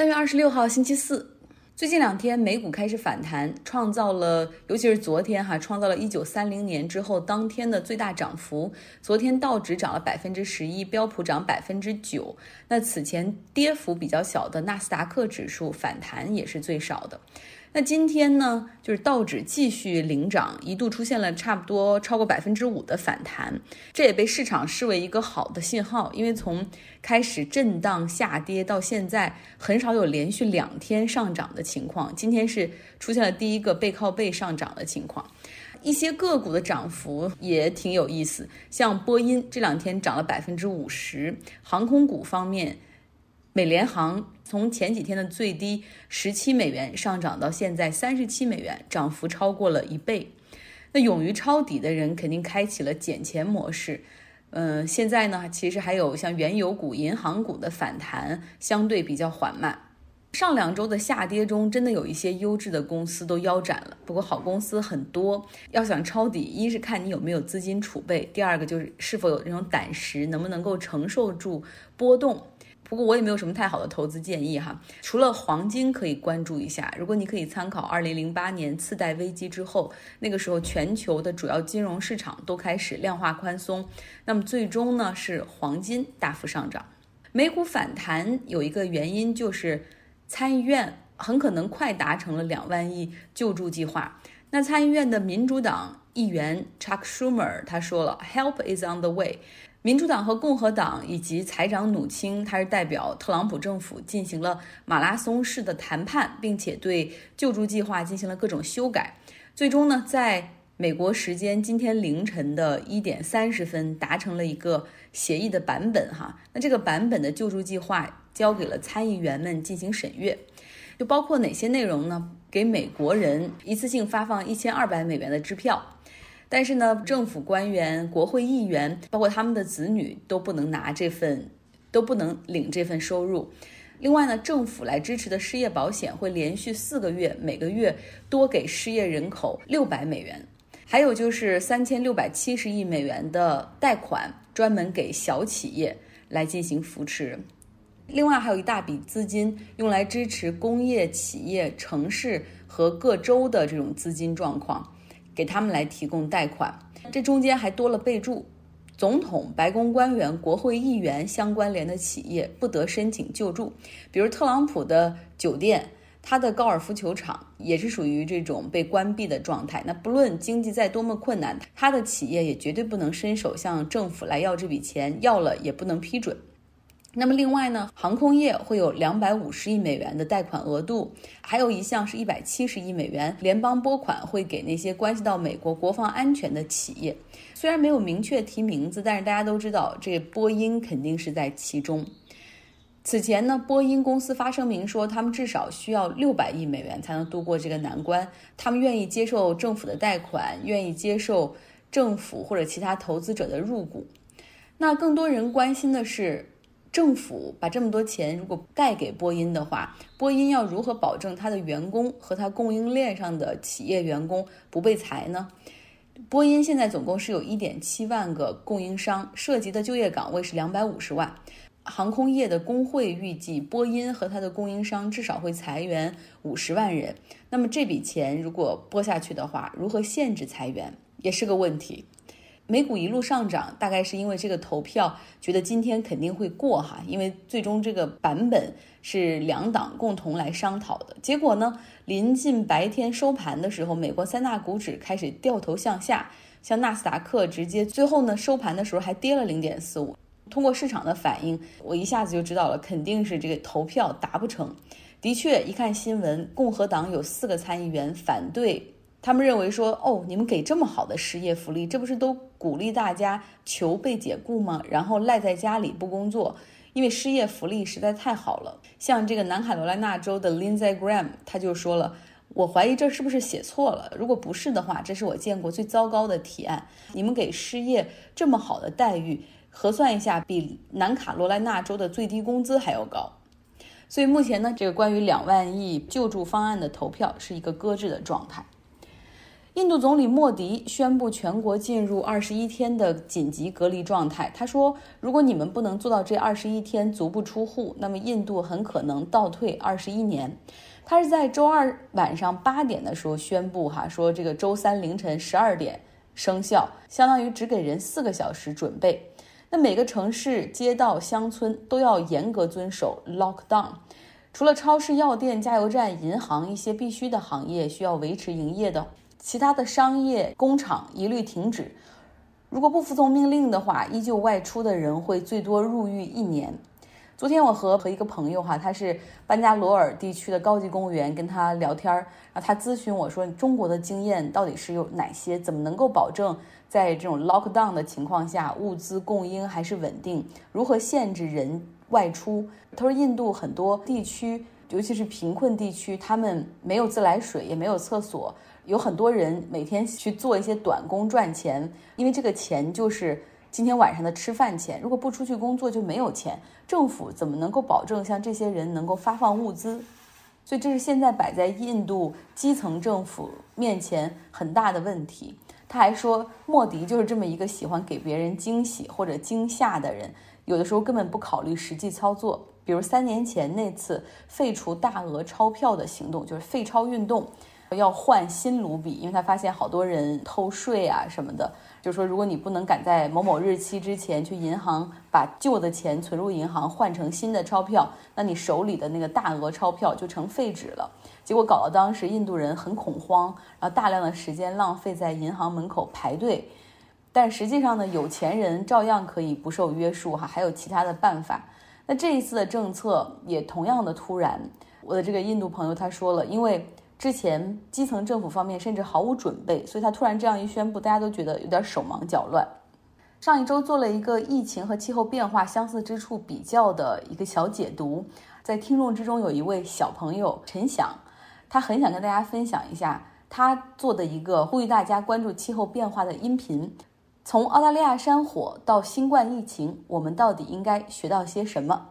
三月二十六号，星期四。最近两天，美股开始反弹，创造了，尤其是昨天哈，创造了一九三零年之后当天的最大涨幅。昨天道指涨了百分之十一，标普涨百分之九。那此前跌幅比较小的纳斯达克指数反弹也是最少的。那今天呢，就是道指继续领涨，一度出现了差不多超过百分之五的反弹，这也被市场视为一个好的信号，因为从开始震荡下跌到现在，很少有连续两天上涨的情况。今天是出现了第一个背靠背上涨的情况，一些个股的涨幅也挺有意思，像波音这两天涨了百分之五十，航空股方面。美联航从前几天的最低十七美元上涨到现在三十七美元，涨幅超过了一倍。那勇于抄底的人肯定开启了捡钱模式。嗯，现在呢，其实还有像原油股、银行股的反弹相对比较缓慢。上两周的下跌中，真的有一些优质的公司都腰斩了。不过好公司很多，要想抄底，一是看你有没有资金储备，第二个就是是否有那种胆识，能不能够承受住波动。不过我也没有什么太好的投资建议哈，除了黄金可以关注一下。如果你可以参考二零零八年次贷危机之后，那个时候全球的主要金融市场都开始量化宽松，那么最终呢是黄金大幅上涨。美股反弹有一个原因就是参议院很可能快达成了两万亿救助计划。那参议院的民主党议员 Chuck Schumer 他说了，Help is on the way。民主党和共和党以及财长努钦，他是代表特朗普政府进行了马拉松式的谈判，并且对救助计划进行了各种修改。最终呢，在美国时间今天凌晨的一点三十分，达成了一个协议的版本。哈，那这个版本的救助计划交给了参议员们进行审阅，就包括哪些内容呢？给美国人一次性发放一千二百美元的支票。但是呢，政府官员、国会议员，包括他们的子女都不能拿这份，都不能领这份收入。另外呢，政府来支持的失业保险会连续四个月，每个月多给失业人口六百美元。还有就是三千六百七十亿美元的贷款，专门给小企业来进行扶持。另外还有一大笔资金用来支持工业企业、城市和各州的这种资金状况。给他们来提供贷款，这中间还多了备注：总统、白宫官员、国会议员相关联的企业不得申请救助。比如特朗普的酒店，他的高尔夫球场也是属于这种被关闭的状态。那不论经济再多么困难，他的企业也绝对不能伸手向政府来要这笔钱，要了也不能批准。那么另外呢，航空业会有两百五十亿美元的贷款额度，还有一项是一百七十亿美元联邦拨款，会给那些关系到美国国防安全的企业。虽然没有明确提名字，但是大家都知道这波音肯定是在其中。此前呢，波音公司发声明说，他们至少需要六百亿美元才能度过这个难关，他们愿意接受政府的贷款，愿意接受政府或者其他投资者的入股。那更多人关心的是。政府把这么多钱如果贷给波音的话，波音要如何保证它的员工和它供应链上的企业员工不被裁呢？波音现在总共是有一点七万个供应商，涉及的就业岗位是两百五十万。航空业的工会预计，波音和它的供应商至少会裁员五十万人。那么这笔钱如果拨下去的话，如何限制裁员也是个问题。美股一路上涨，大概是因为这个投票觉得今天肯定会过哈，因为最终这个版本是两党共同来商讨的。结果呢，临近白天收盘的时候，美国三大股指开始掉头向下，像纳斯达克直接最后呢收盘的时候还跌了零点四五。通过市场的反应，我一下子就知道了，肯定是这个投票达不成。的确，一看新闻，共和党有四个参议员反对。他们认为说，哦，你们给这么好的失业福利，这不是都鼓励大家求被解雇吗？然后赖在家里不工作，因为失业福利实在太好了。像这个南卡罗来纳州的 Lindsey Graham，他就说了，我怀疑这是不是写错了？如果不是的话，这是我见过最糟糕的提案。你们给失业这么好的待遇，核算一下，比南卡罗来纳州的最低工资还要高。所以目前呢，这个关于两万亿救助方案的投票是一个搁置的状态。印度总理莫迪宣布全国进入二十一天的紧急隔离状态。他说：“如果你们不能做到这二十一天足不出户，那么印度很可能倒退二十一年。”他是在周二晚上八点的时候宣布，哈，说这个周三凌晨十二点生效，相当于只给人四个小时准备。那每个城市、街道、乡村都要严格遵守 lockdown。除了超市、药店、加油站、银行一些必须的行业需要维持营业的，其他的商业工厂一律停止。如果不服从命令的话，依旧外出的人会最多入狱一年。昨天我和和一个朋友哈，他是班加罗尔地区的高级公务员，跟他聊天儿，然后他咨询我说，中国的经验到底是有哪些？怎么能够保证在这种 lockdown 的情况下，物资供应还是稳定？如何限制人外出？他说，印度很多地区，尤其是贫困地区，他们没有自来水，也没有厕所，有很多人每天去做一些短工赚钱，因为这个钱就是。今天晚上的吃饭钱，如果不出去工作就没有钱，政府怎么能够保证像这些人能够发放物资？所以这是现在摆在印度基层政府面前很大的问题。他还说，莫迪就是这么一个喜欢给别人惊喜或者惊吓的人，有的时候根本不考虑实际操作。比如三年前那次废除大额钞票的行动，就是废钞运动，要换新卢比，因为他发现好多人偷税啊什么的。就说，如果你不能赶在某某日期之前去银行把旧的钱存入银行换成新的钞票，那你手里的那个大额钞票就成废纸了。结果搞得当时印度人很恐慌，然后大量的时间浪费在银行门口排队。但实际上呢，有钱人照样可以不受约束哈，还有其他的办法。那这一次的政策也同样的突然。我的这个印度朋友他说了，因为。之前基层政府方面甚至毫无准备，所以他突然这样一宣布，大家都觉得有点手忙脚乱。上一周做了一个疫情和气候变化相似之处比较的一个小解读，在听众之中有一位小朋友陈响，他很想跟大家分享一下他做的一个呼吁大家关注气候变化的音频。从澳大利亚山火到新冠疫情，我们到底应该学到些什么？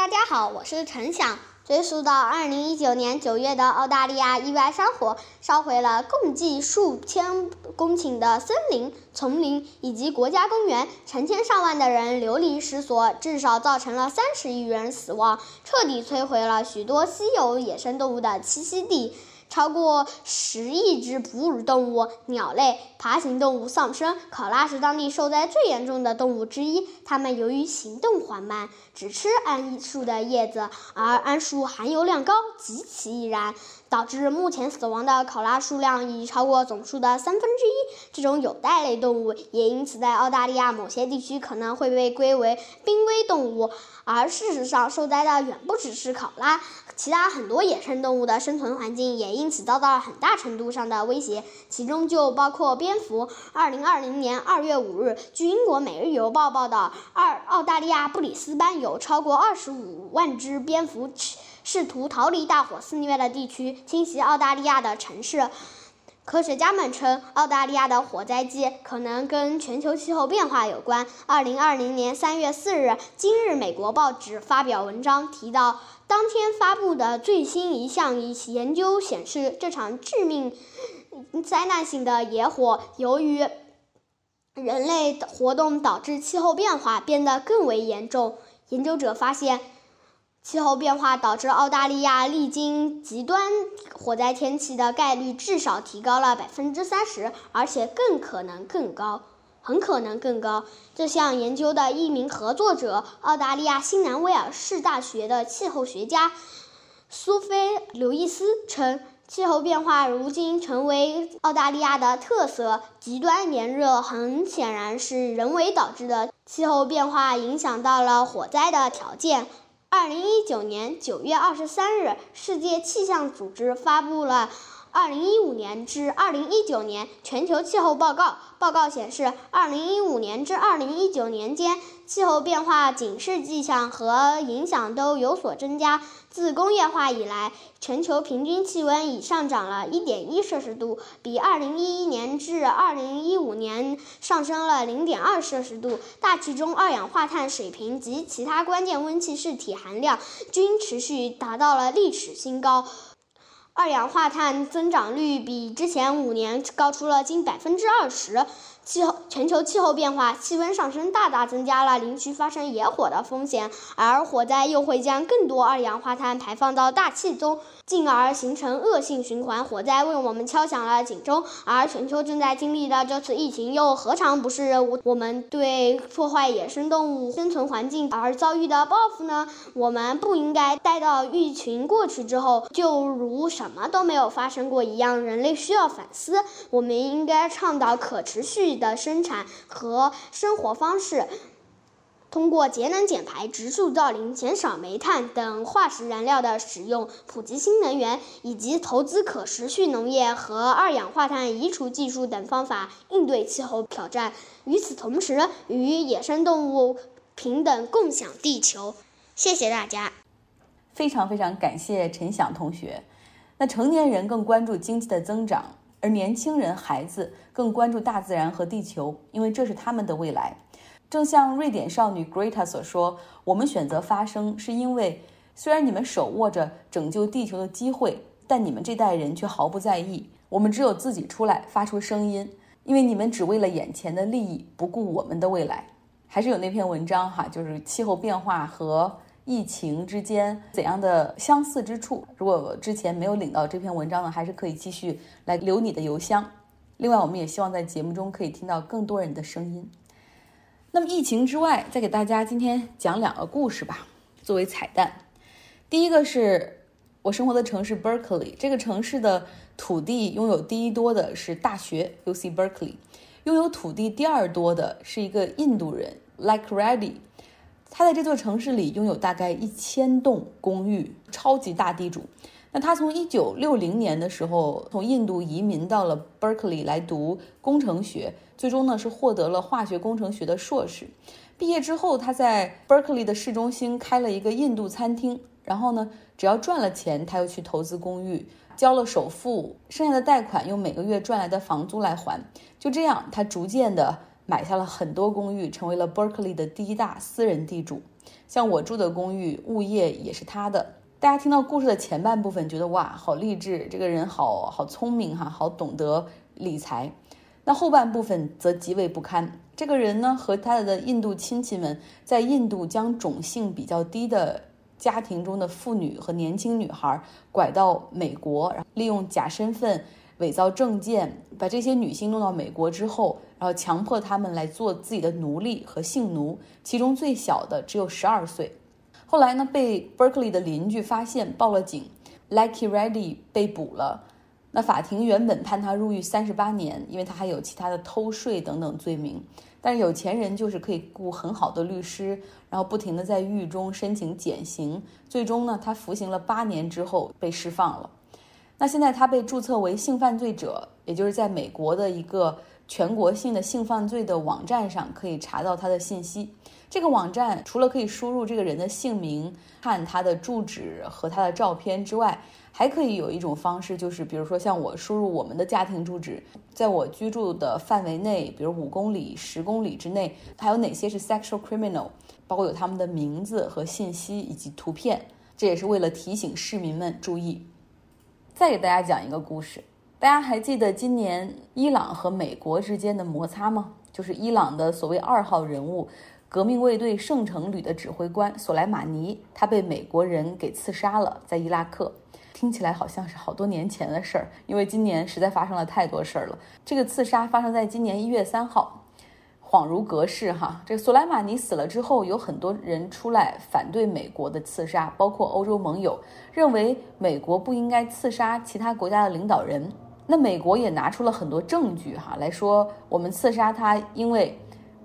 大家好，我是陈响。追溯到二零一九年九月的澳大利亚意外山火，烧毁了共计数千公顷的森林、丛林以及国家公园，成千上万的人流离失所，至少造成了三十亿人死亡，彻底摧毁了许多稀有野生动物的栖息地。超过十亿只哺乳动物、鸟类、爬行动物丧生。考拉是当地受灾最严重的动物之一。它们由于行动缓慢，只吃桉树的叶子，而桉树含油量高，极其易燃。导致目前死亡的考拉数量已超过总数的三分之一。这种有袋类动物也因此在澳大利亚某些地区可能会被归为濒危动物。而事实上，受灾的远不只是考拉，其他很多野生动物的生存环境也因此遭到了很大程度上的威胁，其中就包括蝙蝠。二零二零年二月五日，据英国《每日邮报》报道，二澳大利亚布里斯班有超过二十五万只蝙蝠。试图逃离大火肆虐的地区，侵袭澳大利亚的城市。科学家们称，澳大利亚的火灾季可能跟全球气候变化有关。二零二零年三月四日，《今日美国报纸》发表文章提到，当天发布的最新一项研究显示，这场致命、灾难性的野火由于人类活动导致气候变化变得更为严重。研究者发现。气候变化导致澳大利亚历经极端火灾天气的概率至少提高了百分之三十，而且更可能更高，很可能更高。这项研究的一名合作者，澳大利亚新南威尔士大学的气候学家苏菲·刘易斯称，气候变化如今成为澳大利亚的特色。极端炎热很显然是人为导致的，气候变化影响到了火灾的条件。二零一九年九月二十三日，世界气象组织发布了二零一五年至二零一九年全球气候报告。报告显示，二零一五年至二零一九年间，气候变化警示迹象和影响都有所增加。自工业化以来，全球平均气温已上涨了1.1摄氏度，比2011年至2015年上升了0.2摄氏度。大气中二氧化碳水平及其他关键温气气体含量均持续达到了历史新高。二氧化碳增长率比之前五年高出了近百分之二十。气候全球气候变化，气温上升大大增加了林区发生野火的风险，而火灾又会将更多二氧化碳排放到大气中，进而形成恶性循环。火灾为我们敲响了警钟，而全球正在经历的这次疫情，又何尝不是我们对破坏野生动物生存环境而遭遇的报复呢？我们不应该待到疫情过去之后，就如什么都没有发生过一样。人类需要反思，我们应该倡导可持续。的生产和生活方式，通过节能减排、植树造林、减少煤炭等化石燃料的使用，普及新能源，以及投资可持续农业和二氧化碳移除技术等方法，应对气候挑战。与此同时，与野生动物平等共享地球。谢谢大家。非常非常感谢陈响同学。那成年人更关注经济的增长。而年轻人、孩子更关注大自然和地球，因为这是他们的未来。正像瑞典少女 Greta 所说：“我们选择发声，是因为虽然你们手握着拯救地球的机会，但你们这代人却毫不在意。我们只有自己出来发出声音，因为你们只为了眼前的利益，不顾我们的未来。”还是有那篇文章哈，就是气候变化和。疫情之间怎样的相似之处？如果之前没有领到这篇文章呢，还是可以继续来留你的邮箱。另外，我们也希望在节目中可以听到更多人的声音。那么，疫情之外，再给大家今天讲两个故事吧，作为彩蛋。第一个是我生活的城市 Berkeley，这个城市的土地拥有第一多的是大学 UC Berkeley，拥有土地第二多的是一个印度人 Like Reddy。他在这座城市里拥有大概一千栋公寓，超级大地主。那他从一九六零年的时候从印度移民到了 Berkeley 来读工程学，最终呢是获得了化学工程学的硕士。毕业之后，他在 Berkeley 的市中心开了一个印度餐厅。然后呢，只要赚了钱，他又去投资公寓，交了首付，剩下的贷款用每个月赚来的房租来还。就这样，他逐渐的。买下了很多公寓，成为了 Berkeley 的第一大私人地主。像我住的公寓，物业也是他的。大家听到故事的前半部分，觉得哇，好励志，这个人好好聪明哈，好懂得理财。那后半部分则极为不堪。这个人呢，和他的印度亲戚们在印度将种姓比较低的家庭中的妇女和年轻女孩拐到美国，然后利用假身份。伪造证件，把这些女性弄到美国之后，然后强迫她们来做自己的奴隶和性奴，其中最小的只有十二岁。后来呢，被 Berkeley 的邻居发现，报了警，Lucky Reddy 被捕了。那法庭原本判他入狱三十八年，因为他还有其他的偷税等等罪名。但是有钱人就是可以雇很好的律师，然后不停的在狱中申请减刑。最终呢，他服刑了八年之后被释放了。那现在他被注册为性犯罪者，也就是在美国的一个全国性的性犯罪的网站上可以查到他的信息。这个网站除了可以输入这个人的姓名、看他的住址和他的照片之外，还可以有一种方式，就是比如说像我输入我们的家庭住址，在我居住的范围内，比如五公里、十公里之内，还有哪些是 sexual criminal，包括有他们的名字和信息以及图片。这也是为了提醒市民们注意。再给大家讲一个故事，大家还记得今年伊朗和美国之间的摩擦吗？就是伊朗的所谓二号人物，革命卫队圣城旅的指挥官索莱马尼，他被美国人给刺杀了，在伊拉克。听起来好像是好多年前的事儿，因为今年实在发生了太多事儿了。这个刺杀发生在今年一月三号。恍如隔世哈，这个索莱马尼死了之后，有很多人出来反对美国的刺杀，包括欧洲盟友认为美国不应该刺杀其他国家的领导人。那美国也拿出了很多证据哈来说，我们刺杀他，因为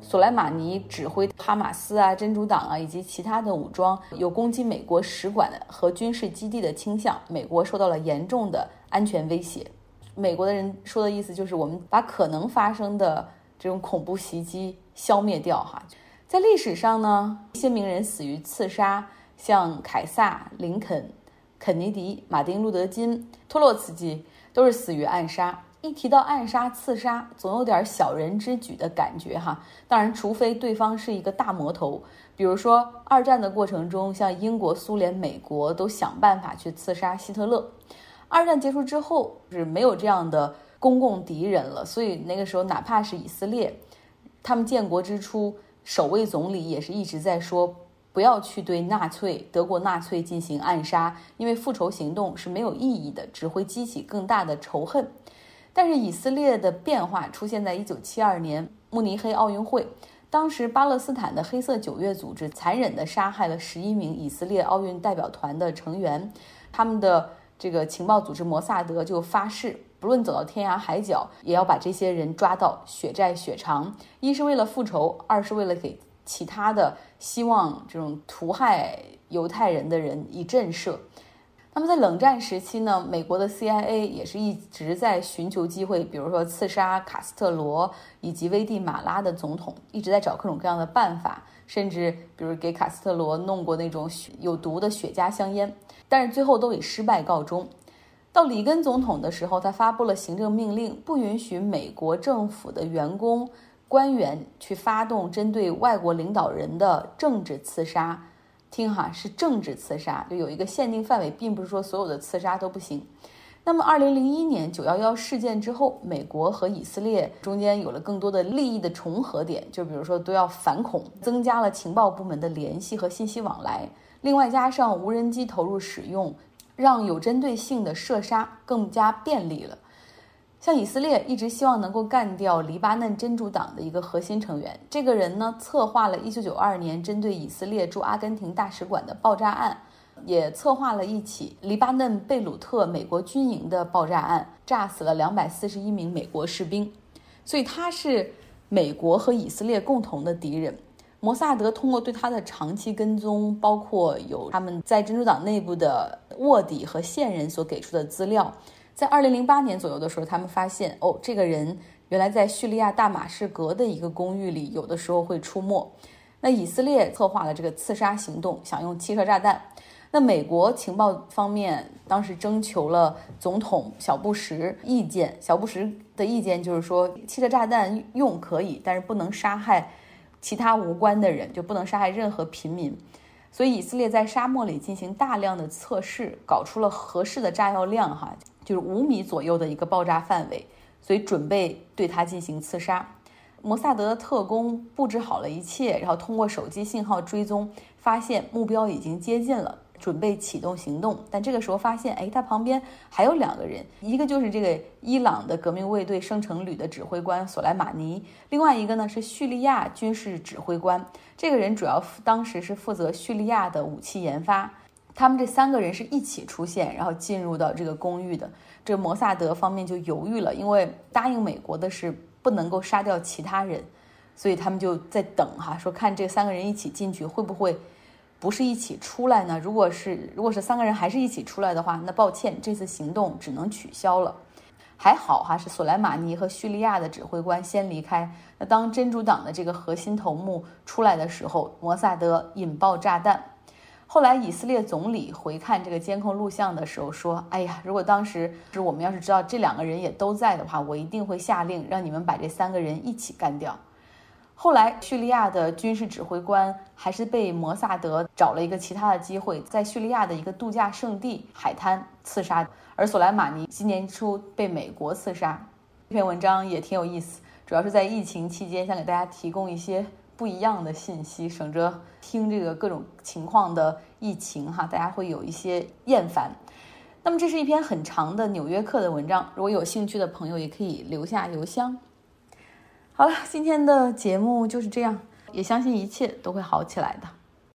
索莱马尼指挥哈马斯啊、真主党啊以及其他的武装有攻击美国使馆和军事基地的倾向，美国受到了严重的安全威胁。美国的人说的意思就是，我们把可能发生的。这种恐怖袭击消灭掉哈，在历史上呢，一些名人死于刺杀，像凯撒、林肯、肯尼迪、马丁·路德·金、托洛茨基，都是死于暗杀。一提到暗杀、刺杀，总有点小人之举的感觉哈。当然，除非对方是一个大魔头，比如说二战的过程中，像英国、苏联、美国都想办法去刺杀希特勒。二战结束之后是没有这样的公共敌人了，所以那个时候哪怕是以色列，他们建国之初首位总理也是一直在说不要去对纳粹德国纳粹进行暗杀，因为复仇行动是没有意义的，只会激起更大的仇恨。但是以色列的变化出现在一九七二年慕尼黑奥运会。当时，巴勒斯坦的黑色九月组织残忍地杀害了十一名以色列奥运代表团的成员，他们的这个情报组织摩萨德就发誓，不论走到天涯海角，也要把这些人抓到，血债血偿。一是为了复仇，二是为了给其他的希望这种屠害犹太人的人以震慑。那么在冷战时期呢，美国的 CIA 也是一直在寻求机会，比如说刺杀卡斯特罗以及危地马拉的总统，一直在找各种各样的办法，甚至比如给卡斯特罗弄过那种有毒的雪茄香烟，但是最后都以失败告终。到里根总统的时候，他发布了行政命令，不允许美国政府的员工官员去发动针对外国领导人的政治刺杀。听哈，是政治刺杀，就有一个限定范围，并不是说所有的刺杀都不行。那么，二零零一年九幺幺事件之后，美国和以色列中间有了更多的利益的重合点，就比如说都要反恐，增加了情报部门的联系和信息往来。另外，加上无人机投入使用，让有针对性的射杀更加便利了。像以色列一直希望能够干掉黎巴嫩真主党的一个核心成员，这个人呢，策划了1992年针对以色列驻阿根廷大使馆的爆炸案，也策划了一起黎巴嫩贝鲁特美国军营的爆炸案，炸死了241名美国士兵，所以他是美国和以色列共同的敌人。摩萨德通过对他的长期跟踪，包括有他们在真主党内部的卧底和线人所给出的资料。在二零零八年左右的时候，他们发现哦，这个人原来在叙利亚大马士革的一个公寓里，有的时候会出没。那以色列策划了这个刺杀行动，想用汽车炸弹。那美国情报方面当时征求了总统小布什意见，小布什的意见就是说，汽车炸弹用可以，但是不能杀害其他无关的人，就不能杀害任何平民。所以以色列在沙漠里进行大量的测试，搞出了合适的炸药量，哈。就是五米左右的一个爆炸范围，所以准备对他进行刺杀。摩萨德的特工布置好了一切，然后通过手机信号追踪，发现目标已经接近了，准备启动行动。但这个时候发现，哎，他旁边还有两个人，一个就是这个伊朗的革命卫队生成旅的指挥官索莱马尼，另外一个呢是叙利亚军事指挥官。这个人主要当时是负责叙利亚的武器研发。他们这三个人是一起出现，然后进入到这个公寓的。这摩萨德方面就犹豫了，因为答应美国的是不能够杀掉其他人，所以他们就在等哈，说看这三个人一起进去会不会不是一起出来呢？如果是如果是三个人还是一起出来的话，那抱歉，这次行动只能取消了。还好哈，是索莱马尼和叙利亚的指挥官先离开。那当真主党的这个核心头目出来的时候，摩萨德引爆炸弹。后来，以色列总理回看这个监控录像的时候说：“哎呀，如果当时是我们要是知道这两个人也都在的话，我一定会下令让你们把这三个人一起干掉。”后来，叙利亚的军事指挥官还是被摩萨德找了一个其他的机会，在叙利亚的一个度假胜地海滩刺杀。而索莱马尼今年初被美国刺杀。这篇文章也挺有意思，主要是在疫情期间，想给大家提供一些。不一样的信息，省着听这个各种情况的疫情哈，大家会有一些厌烦。那么这是一篇很长的《纽约客》的文章，如果有兴趣的朋友也可以留下邮箱。好了，今天的节目就是这样，也相信一切都会好起来的。